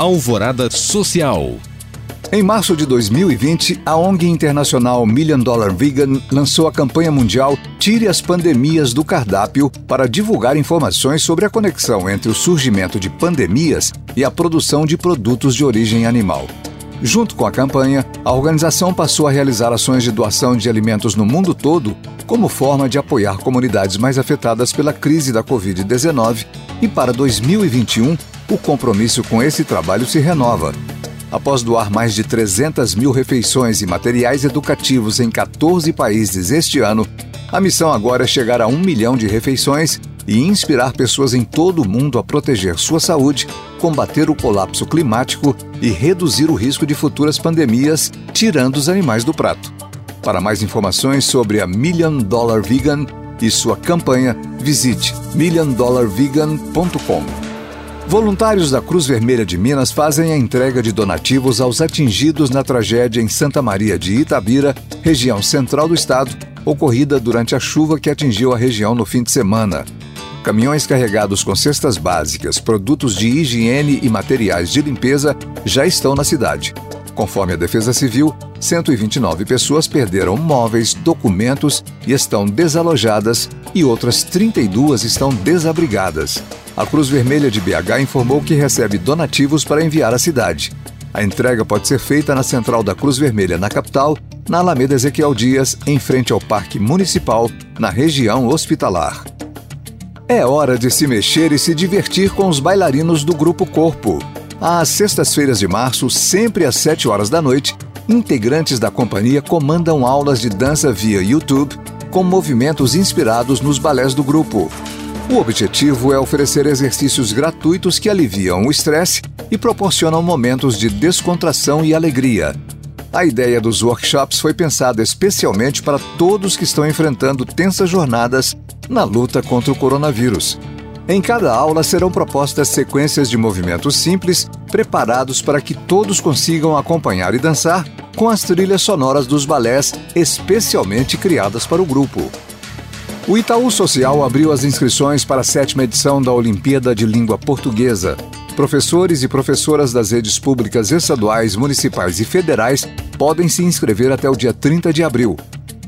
Alvorada Social. Em março de 2020, a ONG internacional Million Dollar Vegan lançou a campanha mundial Tire as Pandemias do Cardápio para divulgar informações sobre a conexão entre o surgimento de pandemias e a produção de produtos de origem animal. Junto com a campanha, a organização passou a realizar ações de doação de alimentos no mundo todo como forma de apoiar comunidades mais afetadas pela crise da Covid-19 e para 2021 o compromisso com esse trabalho se renova. Após doar mais de 300 mil refeições e materiais educativos em 14 países este ano, a missão agora é chegar a um milhão de refeições e inspirar pessoas em todo o mundo a proteger sua saúde, combater o colapso climático e reduzir o risco de futuras pandemias, tirando os animais do prato. Para mais informações sobre a Million Dollar Vegan e sua campanha, visite milliondollarvegan.com. Voluntários da Cruz Vermelha de Minas fazem a entrega de donativos aos atingidos na tragédia em Santa Maria de Itabira, região central do estado, ocorrida durante a chuva que atingiu a região no fim de semana. Caminhões carregados com cestas básicas, produtos de higiene e materiais de limpeza já estão na cidade. Conforme a Defesa Civil, 129 pessoas perderam móveis, documentos e estão desalojadas, e outras 32 estão desabrigadas. A Cruz Vermelha de BH informou que recebe donativos para enviar à cidade. A entrega pode ser feita na central da Cruz Vermelha na capital, na Alameda Ezequiel Dias, em frente ao Parque Municipal, na região hospitalar. É hora de se mexer e se divertir com os bailarinos do Grupo Corpo. Às sextas-feiras de março, sempre às 7 horas da noite, integrantes da companhia comandam aulas de dança via YouTube com movimentos inspirados nos balés do grupo. O objetivo é oferecer exercícios gratuitos que aliviam o estresse e proporcionam momentos de descontração e alegria. A ideia dos workshops foi pensada especialmente para todos que estão enfrentando tensas jornadas na luta contra o coronavírus. Em cada aula serão propostas sequências de movimentos simples, preparados para que todos consigam acompanhar e dançar com as trilhas sonoras dos balés especialmente criadas para o grupo. O Itaú Social abriu as inscrições para a sétima edição da Olimpíada de Língua Portuguesa. Professores e professoras das redes públicas estaduais, municipais e federais podem se inscrever até o dia 30 de abril.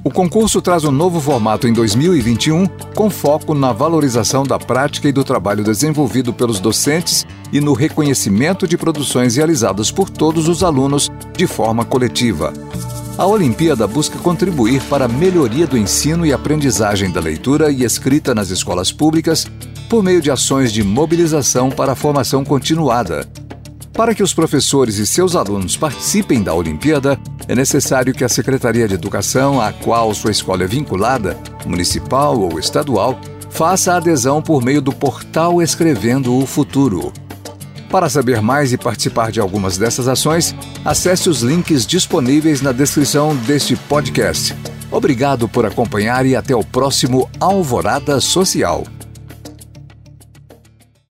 O concurso traz um novo formato em 2021, com foco na valorização da prática e do trabalho desenvolvido pelos docentes e no reconhecimento de produções realizadas por todos os alunos de forma coletiva. A Olimpíada busca contribuir para a melhoria do ensino e aprendizagem da leitura e escrita nas escolas públicas por meio de ações de mobilização para a formação continuada. Para que os professores e seus alunos participem da Olimpíada, é necessário que a Secretaria de Educação, a qual sua escola é vinculada, municipal ou estadual, faça a adesão por meio do portal Escrevendo o Futuro. Para saber mais e participar de algumas dessas ações, acesse os links disponíveis na descrição deste podcast. Obrigado por acompanhar e até o próximo Alvorada Social.